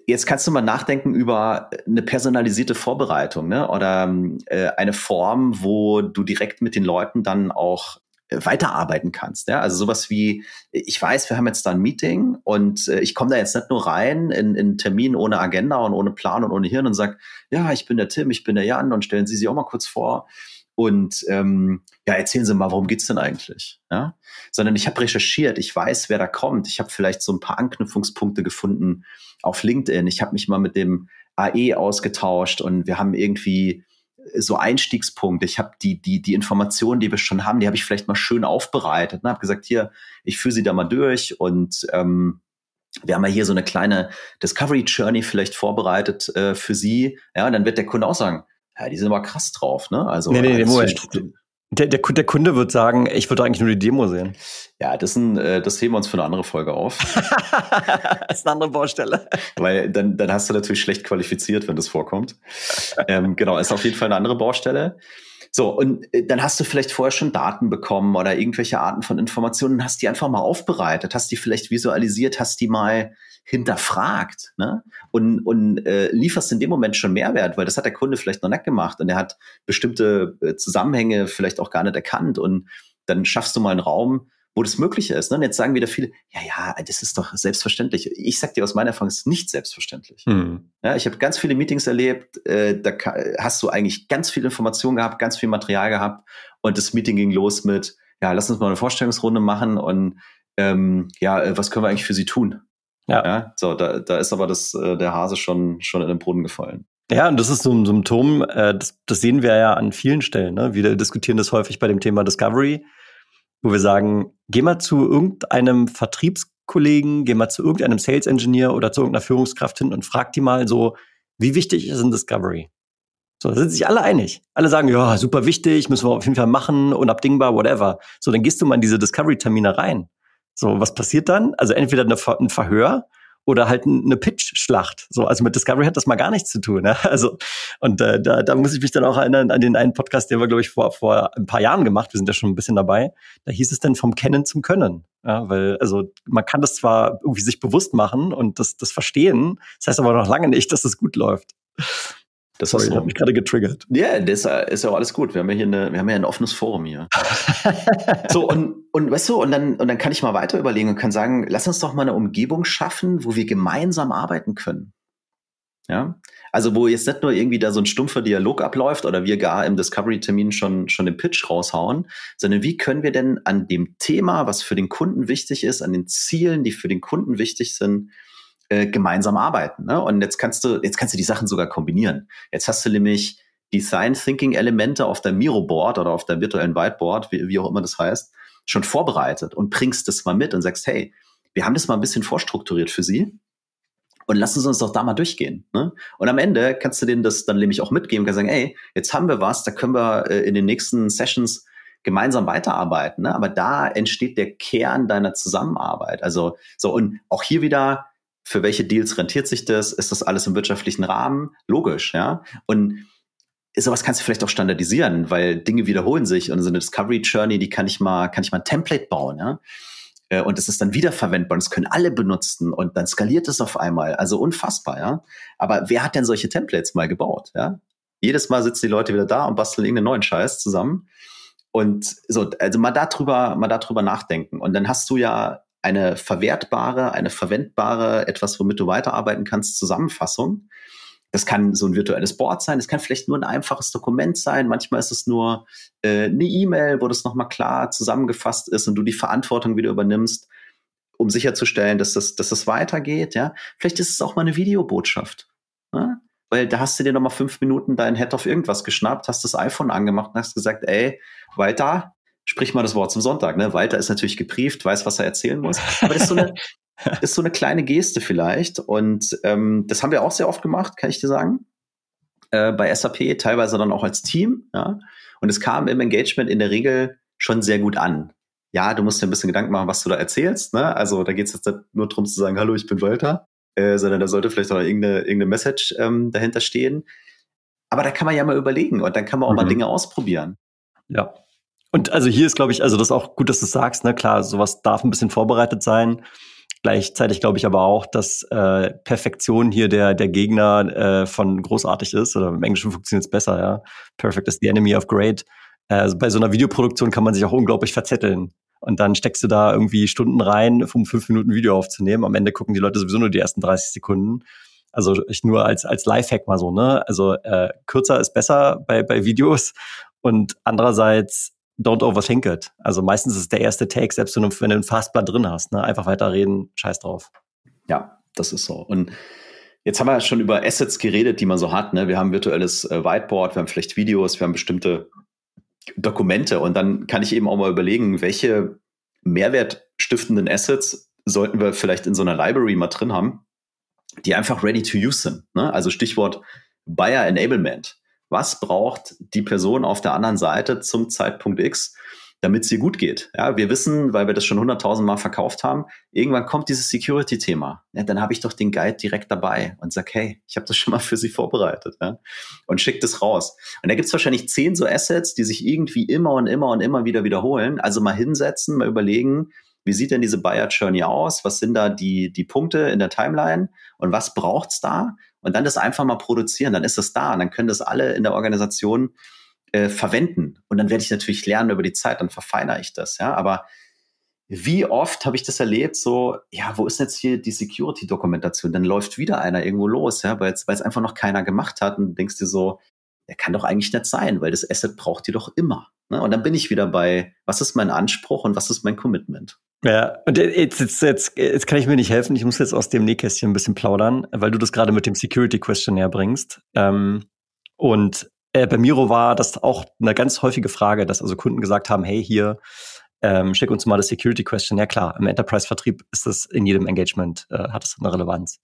Jetzt kannst du mal nachdenken über eine personalisierte Vorbereitung ne? oder äh, eine Form, wo du direkt mit den Leuten dann auch weiterarbeiten kannst. Ja? Also sowas wie, ich weiß, wir haben jetzt da ein Meeting und äh, ich komme da jetzt nicht nur rein in, in Termin ohne Agenda und ohne Plan und ohne Hirn und sage, ja, ich bin der Tim, ich bin der Jan und stellen Sie sich auch mal kurz vor. Und ähm, ja, erzählen Sie mal, worum geht's denn eigentlich? Ja? Sondern ich habe recherchiert, ich weiß, wer da kommt. Ich habe vielleicht so ein paar Anknüpfungspunkte gefunden auf LinkedIn. Ich habe mich mal mit dem AE ausgetauscht und wir haben irgendwie so Einstiegspunkt. Ich habe die, die, die Informationen, die wir schon haben, die habe ich vielleicht mal schön aufbereitet. Ne? Habe gesagt, hier, ich führe sie da mal durch und ähm, wir haben ja hier so eine kleine Discovery Journey vielleicht vorbereitet äh, für Sie. Ja, und dann wird der Kunde auch sagen, ja, die sind aber krass drauf, ne? Also nee, nee, nee, Moment. Der, der, der Kunde wird sagen, ich würde eigentlich nur die Demo sehen. Ja, das, ein, äh, das heben wir uns für eine andere Folge auf. das ist eine andere Baustelle. Weil dann, dann hast du natürlich schlecht qualifiziert, wenn das vorkommt. ähm, genau, ist auf jeden Fall eine andere Baustelle. So, und äh, dann hast du vielleicht vorher schon Daten bekommen oder irgendwelche Arten von Informationen, hast die einfach mal aufbereitet, hast die vielleicht visualisiert, hast die mal hinterfragt ne? und, und äh, lieferst in dem Moment schon Mehrwert, weil das hat der Kunde vielleicht noch nicht gemacht und er hat bestimmte äh, Zusammenhänge vielleicht auch gar nicht erkannt und dann schaffst du mal einen Raum, wo das möglich ist. Ne? Und jetzt sagen wieder viele, ja, ja, das ist doch selbstverständlich. Ich sag dir aus meiner Erfahrung, es ist nicht selbstverständlich. Mhm. Ja, ich habe ganz viele Meetings erlebt, äh, da hast du eigentlich ganz viel Information gehabt, ganz viel Material gehabt und das Meeting ging los mit, ja, lass uns mal eine Vorstellungsrunde machen und ähm, ja, äh, was können wir eigentlich für sie tun? Ja. ja so, da, da ist aber das, äh, der Hase schon, schon in den Boden gefallen. Ja, und das ist so ein Symptom, äh, das, das sehen wir ja an vielen Stellen. Ne? Wir diskutieren das häufig bei dem Thema Discovery, wo wir sagen, geh mal zu irgendeinem Vertriebskollegen, geh mal zu irgendeinem Sales Engineer oder zu irgendeiner Führungskraft hin und frag die mal so, wie wichtig ist ein Discovery? So, da sind sich alle einig. Alle sagen, ja, super wichtig, müssen wir auf jeden Fall machen, unabdingbar, whatever. So, dann gehst du mal in diese Discovery-Termine rein. So, was passiert dann? Also entweder ein Verhör oder halt eine Pitch-Schlacht. So, also mit Discovery hat das mal gar nichts zu tun. Ne? Also, und äh, da, da muss ich mich dann auch erinnern an den einen Podcast, den wir, glaube ich, vor, vor ein paar Jahren gemacht. Wir sind ja schon ein bisschen dabei. Da hieß es dann vom Kennen zum Können. Ja, weil, also man kann das zwar irgendwie sich bewusst machen und das, das verstehen, das heißt aber noch lange nicht, dass es das gut läuft. Das Sorry, so. hat mich gerade getriggert. Ja, yeah, das ist ja auch alles gut. Wir haben ja hier eine, wir haben ja ein offenes Forum hier. so, und, und weißt du, und dann, und dann kann ich mal weiter überlegen und kann sagen, lass uns doch mal eine Umgebung schaffen, wo wir gemeinsam arbeiten können. Ja, also wo jetzt nicht nur irgendwie da so ein stumpfer Dialog abläuft oder wir gar im Discovery-Termin schon, schon den Pitch raushauen, sondern wie können wir denn an dem Thema, was für den Kunden wichtig ist, an den Zielen, die für den Kunden wichtig sind, äh, gemeinsam arbeiten. Ne? Und jetzt kannst du, jetzt kannst du die Sachen sogar kombinieren. Jetzt hast du nämlich Design Thinking Elemente auf deinem Miro Board oder auf deinem virtuellen Whiteboard, wie, wie auch immer das heißt, schon vorbereitet und bringst das mal mit und sagst, hey, wir haben das mal ein bisschen vorstrukturiert für Sie und lassen Sie uns doch da mal durchgehen. Ne? Und am Ende kannst du denen das dann nämlich auch mitgeben, kannst sagen, ey, jetzt haben wir was, da können wir äh, in den nächsten Sessions gemeinsam weiterarbeiten. Ne? Aber da entsteht der Kern deiner Zusammenarbeit. Also so und auch hier wieder für welche Deals rentiert sich das? Ist das alles im wirtschaftlichen Rahmen? Logisch, ja. Und sowas kannst du vielleicht auch standardisieren, weil Dinge wiederholen sich und so eine Discovery Journey, die kann ich mal, kann ich mal ein Template bauen, ja. Äh, und es ist dann wiederverwendbar und es können alle benutzen und dann skaliert es auf einmal. Also unfassbar, ja. Aber wer hat denn solche Templates mal gebaut, ja? Jedes Mal sitzen die Leute wieder da und basteln irgendeinen neuen Scheiß zusammen. Und so, also mal darüber, mal darüber nachdenken. Und dann hast du ja eine verwertbare, eine verwendbare, etwas, womit du weiterarbeiten kannst, Zusammenfassung. Das kann so ein virtuelles Board sein, es kann vielleicht nur ein einfaches Dokument sein, manchmal ist es nur äh, eine E-Mail, wo das nochmal klar zusammengefasst ist und du die Verantwortung wieder übernimmst, um sicherzustellen, dass das, dass das weitergeht. Ja? Vielleicht ist es auch mal eine Videobotschaft. Ja? Weil da hast du dir nochmal fünf Minuten dein Head auf irgendwas geschnappt, hast das iPhone angemacht und hast gesagt, ey, weiter, sprich mal das Wort zum Sonntag. Ne? Walter ist natürlich geprieft, weiß, was er erzählen muss. Aber das ist so eine, ist so eine kleine Geste vielleicht. Und ähm, das haben wir auch sehr oft gemacht, kann ich dir sagen. Äh, bei SAP, teilweise dann auch als Team. Ja? Und es kam im Engagement in der Regel schon sehr gut an. Ja, du musst dir ein bisschen Gedanken machen, was du da erzählst. Ne? Also da geht es jetzt nicht nur darum zu sagen, hallo, ich bin Walter, äh, sondern da sollte vielleicht auch irgendeine, irgendeine Message ähm, dahinter stehen. Aber da kann man ja mal überlegen und dann kann man auch mhm. mal Dinge ausprobieren. Ja, und also hier ist, glaube ich, also das ist auch gut, dass du sagst, ne, klar, sowas darf ein bisschen vorbereitet sein. Gleichzeitig glaube ich aber auch, dass äh, Perfektion hier der, der Gegner äh, von großartig ist, oder im Englischen funktioniert es besser, ja. Perfect is the enemy of great. Äh, also bei so einer Videoproduktion kann man sich auch unglaublich verzetteln. Und dann steckst du da irgendwie Stunden rein, um fünf Minuten Video aufzunehmen. Am Ende gucken die Leute sowieso nur die ersten 30 Sekunden. Also ich nur als, als Lifehack mal so, ne? Also äh, kürzer ist besser bei, bei Videos. Und andererseits don't overthink it. Also meistens ist der erste Take, selbst wenn du einen Fastplan drin hast, ne? einfach weiterreden, scheiß drauf. Ja, das ist so. Und jetzt haben wir schon über Assets geredet, die man so hat. Ne? Wir haben virtuelles äh, Whiteboard, wir haben vielleicht Videos, wir haben bestimmte Dokumente und dann kann ich eben auch mal überlegen, welche mehrwertstiftenden Assets sollten wir vielleicht in so einer Library mal drin haben, die einfach ready to use sind. Ne? Also Stichwort Buyer Enablement was braucht die Person auf der anderen Seite zum Zeitpunkt X, damit es ihr gut geht. Ja, wir wissen, weil wir das schon hunderttausend Mal verkauft haben, irgendwann kommt dieses Security-Thema. Ja, dann habe ich doch den Guide direkt dabei und sag, hey, ich habe das schon mal für Sie vorbereitet ja, und schick das raus. Und da gibt es wahrscheinlich zehn so Assets, die sich irgendwie immer und immer und immer wieder wiederholen. Also mal hinsetzen, mal überlegen, wie sieht denn diese Buyer Journey aus? Was sind da die, die Punkte in der Timeline? Und was braucht's da? Und dann das einfach mal produzieren, dann ist das da. Und dann können das alle in der Organisation äh, verwenden. Und dann werde ich natürlich lernen über die Zeit, dann verfeinere ich das, ja. Aber wie oft habe ich das erlebt, so, ja, wo ist jetzt hier die Security-Dokumentation? Dann läuft wieder einer irgendwo los, ja, weil es einfach noch keiner gemacht hat und denkst dir so, der kann doch eigentlich nicht sein, weil das Asset braucht ihr doch immer. Ne? Und dann bin ich wieder bei, was ist mein Anspruch und was ist mein Commitment? Ja, und jetzt, jetzt, jetzt, jetzt kann ich mir nicht helfen. Ich muss jetzt aus dem Nähkästchen ein bisschen plaudern, weil du das gerade mit dem Security Questionnaire bringst. Ähm, und äh, bei Miro war das auch eine ganz häufige Frage, dass also Kunden gesagt haben, hey, hier, ähm, schick uns mal das Security Questionnaire. Klar, im Enterprise-Vertrieb ist das in jedem Engagement, äh, hat das eine Relevanz.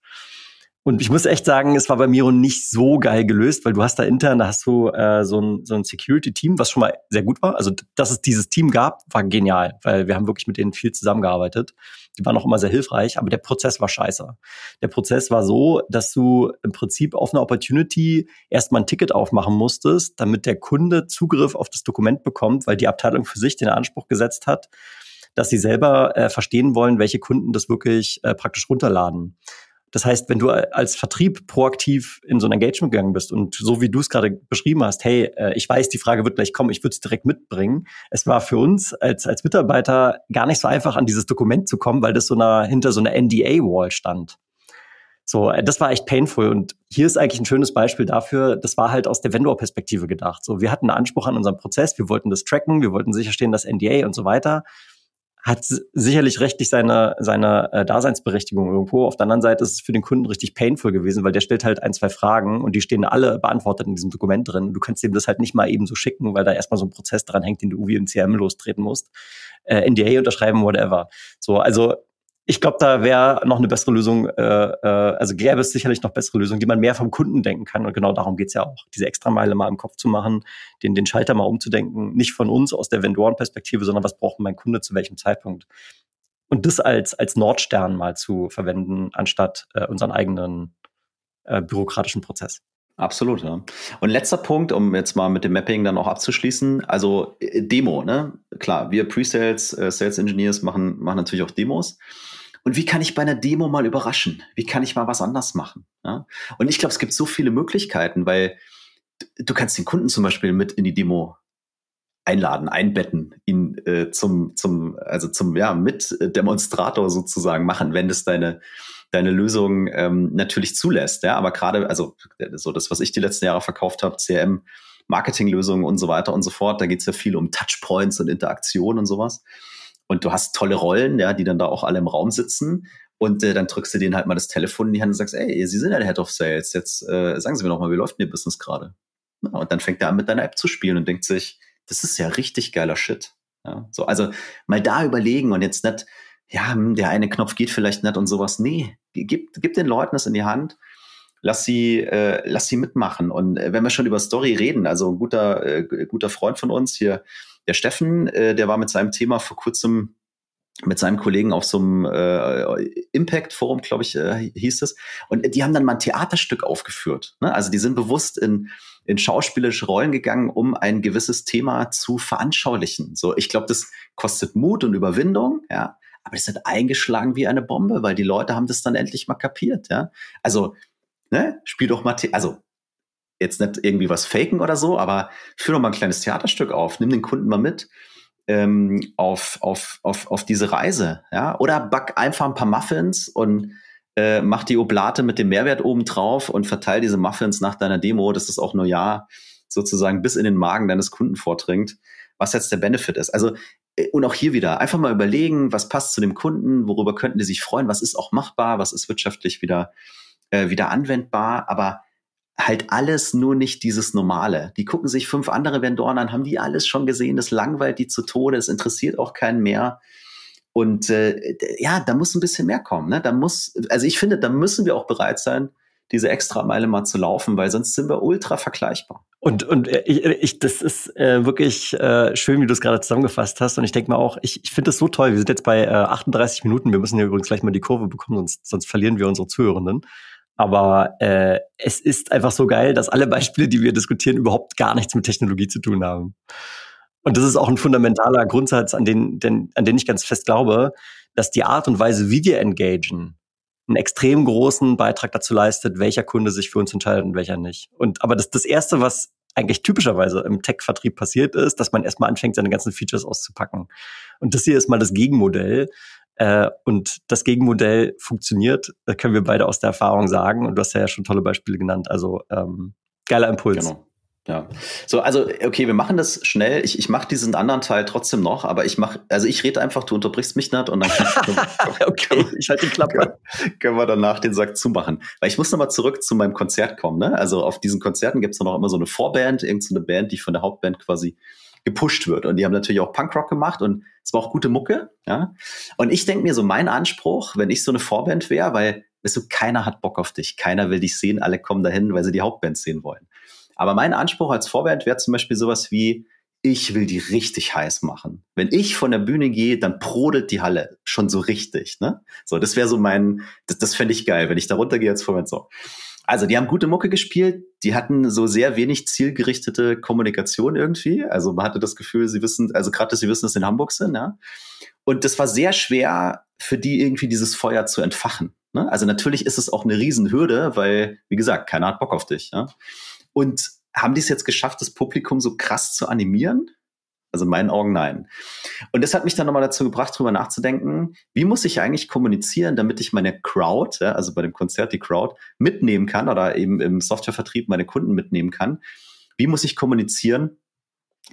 Und ich muss echt sagen, es war bei Miro nicht so geil gelöst, weil du hast da intern, da hast du äh, so ein, so ein Security-Team, was schon mal sehr gut war. Also, dass es dieses Team gab, war genial, weil wir haben wirklich mit denen viel zusammengearbeitet. Die waren auch immer sehr hilfreich, aber der Prozess war scheiße. Der Prozess war so, dass du im Prinzip auf eine Opportunity erstmal ein Ticket aufmachen musstest, damit der Kunde Zugriff auf das Dokument bekommt, weil die Abteilung für sich den Anspruch gesetzt hat, dass sie selber äh, verstehen wollen, welche Kunden das wirklich äh, praktisch runterladen. Das heißt, wenn du als Vertrieb proaktiv in so ein Engagement gegangen bist und so wie du es gerade beschrieben hast, hey, äh, ich weiß, die Frage wird gleich kommen, ich würde es direkt mitbringen. Es war für uns als, als Mitarbeiter gar nicht so einfach, an dieses Dokument zu kommen, weil das so einer, hinter so einer NDA-Wall stand. So, äh, das war echt painful. Und hier ist eigentlich ein schönes Beispiel dafür, das war halt aus der Vendor-Perspektive gedacht. So, wir hatten einen Anspruch an unseren Prozess, wir wollten das tracken, wir wollten sicherstellen, dass NDA und so weiter hat sicherlich rechtlich seine, seine äh, Daseinsberechtigung irgendwo. Auf der anderen Seite ist es für den Kunden richtig painful gewesen, weil der stellt halt ein, zwei Fragen und die stehen alle beantwortet in diesem Dokument drin. Du kannst ihm das halt nicht mal eben so schicken, weil da erstmal so ein Prozess dran hängt, den du wie im CRM lostreten musst. Äh, NDA unterschreiben, whatever. So, also ich glaube, da wäre noch eine bessere Lösung, äh, äh, also gäbe es sicherlich noch bessere Lösungen, die man mehr vom Kunden denken kann. Und genau darum geht's ja auch, diese Extrameile mal im Kopf zu machen, den, den Schalter mal umzudenken, nicht von uns aus der Vendorenperspektive, sondern was braucht mein Kunde zu welchem Zeitpunkt. Und das als, als Nordstern mal zu verwenden, anstatt äh, unseren eigenen äh, bürokratischen Prozess. Absolut, ja. Und letzter Punkt, um jetzt mal mit dem Mapping dann auch abzuschließen. Also äh, Demo, ne? Klar, wir Pre-Sales, äh, Sales Engineers machen, machen natürlich auch Demos. Und wie kann ich bei einer Demo mal überraschen? Wie kann ich mal was anders machen? Ja? Und ich glaube, es gibt so viele Möglichkeiten, weil du, kannst den Kunden zum Beispiel mit in die Demo einladen, einbetten, ihn äh, zum, zum, also zum, ja, Mitdemonstrator sozusagen machen, wenn das deine, deine Lösung ähm, natürlich zulässt. Ja, aber gerade, also so das, was ich die letzten Jahre verkauft habe, CRM, Marketinglösungen und so weiter und so fort, da geht es ja viel um Touchpoints und Interaktion und sowas und du hast tolle Rollen, ja, die dann da auch alle im Raum sitzen. Und äh, dann drückst du denen halt mal das Telefon in die Hand und sagst, ey, Sie sind ja der Head of Sales, jetzt äh, sagen Sie mir doch mal, wie läuft denn Ihr Business gerade? Ja, und dann fängt er an, mit deiner App zu spielen und denkt sich, das ist ja richtig geiler Shit. Ja, so, also mal da überlegen und jetzt nicht, ja, hm, der eine Knopf geht vielleicht nicht und sowas. Nee, gib, gib den Leuten das in die Hand lass sie, äh, lass sie mitmachen. Und äh, wenn wir schon über Story reden, also ein guter, äh, guter Freund von uns hier, der Steffen, äh, der war mit seinem Thema vor kurzem mit seinem Kollegen auf so einem äh, Impact Forum, glaube ich, äh, hieß es. Und die haben dann mal ein Theaterstück aufgeführt. Ne? Also die sind bewusst in, in schauspielerische Rollen gegangen, um ein gewisses Thema zu veranschaulichen. So, ich glaube, das kostet Mut und Überwindung, ja. Aber es hat eingeschlagen wie eine Bombe, weil die Leute haben das dann endlich mal kapiert, ja. Also, ne, spiel doch mal, also jetzt nicht irgendwie was faken oder so, aber führ doch mal ein kleines Theaterstück auf, nimm den Kunden mal mit ähm, auf, auf, auf, auf diese Reise, ja, oder back einfach ein paar Muffins und äh, mach die Oblate mit dem Mehrwert oben drauf und verteil diese Muffins nach deiner Demo, dass das auch nur ja sozusagen bis in den Magen deines Kunden vordringt, was jetzt der Benefit ist. Also äh, und auch hier wieder einfach mal überlegen, was passt zu dem Kunden, worüber könnten die sich freuen, was ist auch machbar, was ist wirtschaftlich wieder äh, wieder anwendbar, aber halt alles nur nicht dieses Normale. Die gucken sich fünf andere Vendoren an, haben die alles schon gesehen, das langweilt die zu Tode, es interessiert auch keinen mehr. Und äh, ja, da muss ein bisschen mehr kommen. Ne? Da muss, also ich finde, da müssen wir auch bereit sein, diese extra Meile mal zu laufen, weil sonst sind wir ultra vergleichbar. Und, und äh, ich, ich, das ist äh, wirklich äh, schön, wie du es gerade zusammengefasst hast. Und ich denke mal auch, ich, ich finde es so toll. Wir sind jetzt bei äh, 38 Minuten. Wir müssen ja übrigens gleich mal die Kurve bekommen, sonst, sonst verlieren wir unsere Zuhörenden. Aber äh, es ist einfach so geil, dass alle Beispiele, die wir diskutieren, überhaupt gar nichts mit Technologie zu tun haben. Und das ist auch ein fundamentaler Grundsatz, an den, den, an den ich ganz fest glaube, dass die Art und Weise, wie wir engagen, einen extrem großen Beitrag dazu leistet, welcher Kunde sich für uns entscheidet und welcher nicht. Und aber das, das erste, was eigentlich typischerweise im Tech-Vertrieb passiert ist, dass man erstmal anfängt, seine ganzen Features auszupacken. Und das hier ist mal das Gegenmodell, äh, und das Gegenmodell funktioniert, das können wir beide aus der Erfahrung sagen. Und du hast ja schon tolle Beispiele genannt. Also ähm, geiler Impuls. Genau. Ja. So, also, okay, wir machen das schnell. Ich, ich mache diesen anderen Teil trotzdem noch, aber ich mache, also ich rede einfach, du unterbrichst mich nicht und dann okay, ich halte die Klappe. Können, wir danach den Sack zumachen. Weil ich muss nochmal zurück zu meinem Konzert kommen. Ne? Also auf diesen Konzerten gibt es noch immer so eine Vorband, irgendeine so Band, die von der Hauptband quasi gepusht wird. Und die haben natürlich auch Punkrock gemacht und es war auch gute Mucke. Ja? Und ich denke mir so, mein Anspruch, wenn ich so eine Vorband wäre, weil, weißt du, keiner hat Bock auf dich, keiner will dich sehen, alle kommen dahin, weil sie die Hauptband sehen wollen. Aber mein Anspruch als Vorband wäre zum Beispiel sowas wie, ich will die richtig heiß machen. Wenn ich von der Bühne gehe, dann brodelt die Halle schon so richtig. Ne? So, das wäre so mein, das, das fände ich geil, wenn ich da runtergehe als Vorband so. Also, die haben gute Mucke gespielt. Die hatten so sehr wenig zielgerichtete Kommunikation irgendwie. Also, man hatte das Gefühl, sie wissen, also gerade, dass sie wissen, dass sie in Hamburg sind, ja. Und das war sehr schwer für die irgendwie dieses Feuer zu entfachen. Ne? Also natürlich ist es auch eine Riesenhürde, weil, wie gesagt, keiner hat Bock auf dich. Ja? Und haben die es jetzt geschafft, das Publikum so krass zu animieren? Also in meinen Augen nein. Und das hat mich dann nochmal dazu gebracht, darüber nachzudenken, wie muss ich eigentlich kommunizieren, damit ich meine Crowd, also bei dem Konzert die Crowd, mitnehmen kann oder eben im Softwarevertrieb meine Kunden mitnehmen kann. Wie muss ich kommunizieren,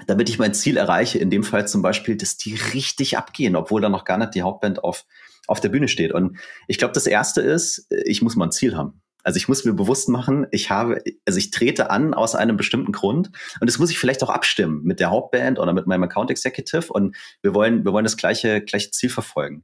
damit ich mein Ziel erreiche, in dem Fall zum Beispiel, dass die richtig abgehen, obwohl da noch gar nicht die Hauptband auf, auf der Bühne steht. Und ich glaube, das Erste ist, ich muss mal ein Ziel haben. Also ich muss mir bewusst machen, ich habe, also ich trete an aus einem bestimmten Grund und das muss ich vielleicht auch abstimmen mit der Hauptband oder mit meinem Account Executive und wir wollen, wir wollen das gleiche, gleiche Ziel verfolgen.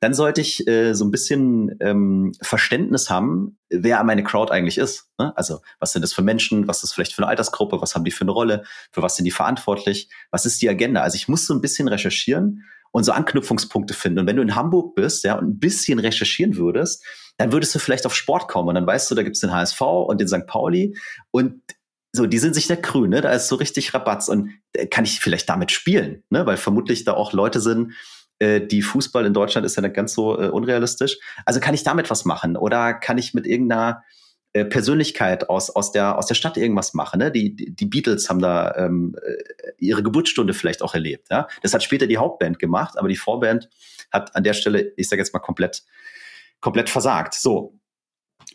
Dann sollte ich äh, so ein bisschen ähm, Verständnis haben, wer meine Crowd eigentlich ist. Ne? Also was sind das für Menschen, was ist vielleicht für eine Altersgruppe, was haben die für eine Rolle, für was sind die verantwortlich, was ist die Agenda. Also ich muss so ein bisschen recherchieren und so Anknüpfungspunkte finden. Und wenn du in Hamburg bist, ja, und ein bisschen recherchieren würdest, dann würdest du vielleicht auf Sport kommen und dann weißt du, da gibt's den HSV und den St. Pauli und so, die sind sich nicht grün, ne? Da ist so richtig Rabatz und äh, kann ich vielleicht damit spielen, ne? Weil vermutlich da auch Leute sind, äh, die Fußball in Deutschland ist ja nicht ganz so äh, unrealistisch. Also kann ich damit was machen oder kann ich mit irgendeiner äh, Persönlichkeit aus, aus, der, aus der Stadt irgendwas machen. Ne? Die, die Beatles haben da ähm, äh, ihre Geburtsstunde vielleicht auch erlebt. Ja? Das hat später die Hauptband gemacht, aber die Vorband hat an der Stelle, ich sage jetzt mal, komplett, komplett versagt. So,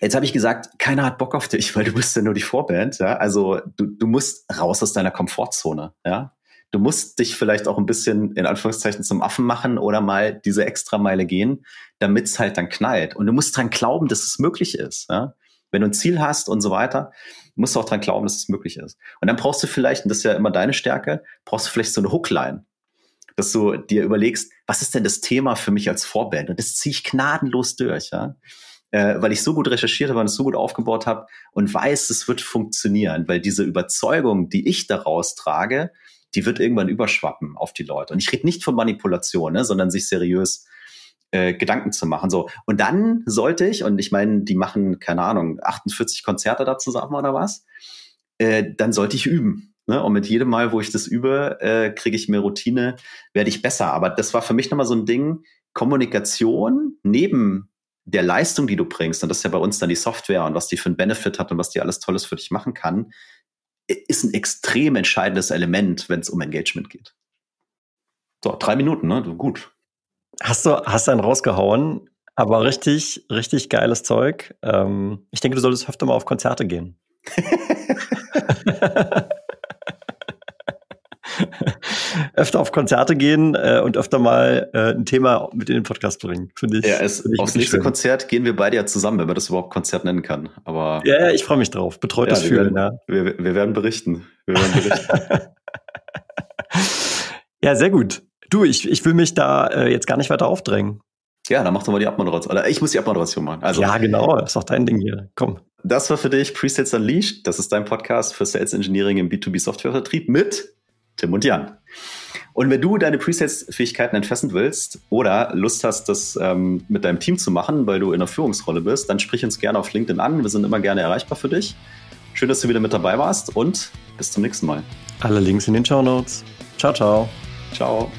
Jetzt habe ich gesagt, keiner hat Bock auf dich, weil du bist ja nur die Vorband. Ja? Also du, du musst raus aus deiner Komfortzone. Ja? Du musst dich vielleicht auch ein bisschen in Anführungszeichen zum Affen machen oder mal diese Extrameile gehen, damit es halt dann knallt. Und du musst dran glauben, dass es möglich ist. Ja? Wenn du ein Ziel hast und so weiter, musst du auch dran glauben, dass es möglich ist. Und dann brauchst du vielleicht, und das ist ja immer deine Stärke, brauchst du vielleicht so eine Hookline. Dass du dir überlegst, was ist denn das Thema für mich als Vorband? Und das ziehe ich gnadenlos durch, ja. Äh, weil ich so gut recherchiert habe und es so gut aufgebaut habe und weiß, es wird funktionieren, weil diese Überzeugung, die ich daraus trage, die wird irgendwann überschwappen auf die Leute. Und ich rede nicht von Manipulation, ne, sondern sich seriös äh, Gedanken zu machen. So. Und dann sollte ich, und ich meine, die machen, keine Ahnung, 48 Konzerte da zusammen oder was, äh, dann sollte ich üben. Ne? Und mit jedem Mal, wo ich das übe, äh, kriege ich mehr Routine, werde ich besser. Aber das war für mich nochmal so ein Ding, Kommunikation neben der Leistung, die du bringst, und das ist ja bei uns dann die Software und was die für einen Benefit hat und was die alles Tolles für dich machen kann, ist ein extrem entscheidendes Element, wenn es um Engagement geht. So, drei Minuten, ne? Gut. Hast du, hast einen rausgehauen, aber richtig, richtig geiles Zeug. Ähm, ich denke, du solltest öfter mal auf Konzerte gehen. öfter auf Konzerte gehen äh, und öfter mal äh, ein Thema mit in den Podcast bringen, finde ich. Ja, es, ich aufs nächste schön. Konzert gehen wir beide ja zusammen, wenn man das überhaupt Konzert nennen kann. Aber ja, ich freue mich drauf. Betreutes ja, Fühlen. Werden, ja. wir, wir werden berichten. Wir werden berichten. ja, sehr gut. Du, ich, ich will mich da äh, jetzt gar nicht weiter aufdrängen. Ja, dann mach doch mal die Abmoderation. Oder ich muss die Abmoderation machen. Also, ja, genau. Das ist doch dein Ding hier. Komm. Das war für dich Presets Unleashed. Das ist dein Podcast für Sales Engineering im B2B Softwarevertrieb mit Tim und Jan. Und wenn du deine Presets-Fähigkeiten entfesseln willst oder Lust hast, das ähm, mit deinem Team zu machen, weil du in der Führungsrolle bist, dann sprich uns gerne auf LinkedIn an. Wir sind immer gerne erreichbar für dich. Schön, dass du wieder mit dabei warst und bis zum nächsten Mal. Alle Links in den Show Notes. Ciao, ciao. Ciao.